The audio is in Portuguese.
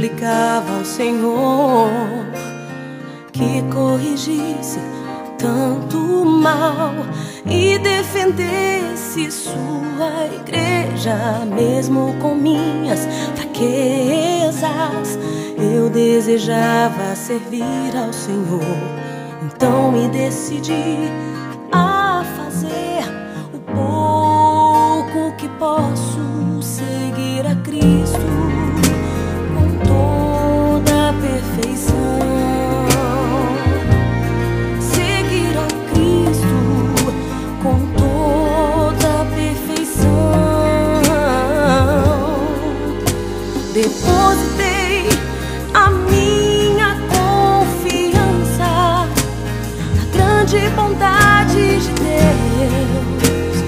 suplicava ao Senhor que corrigisse tanto mal e defendesse sua igreja, mesmo com minhas fraquezas. Eu desejava servir ao Senhor, então me decidi a fazer. de bondade de Deus.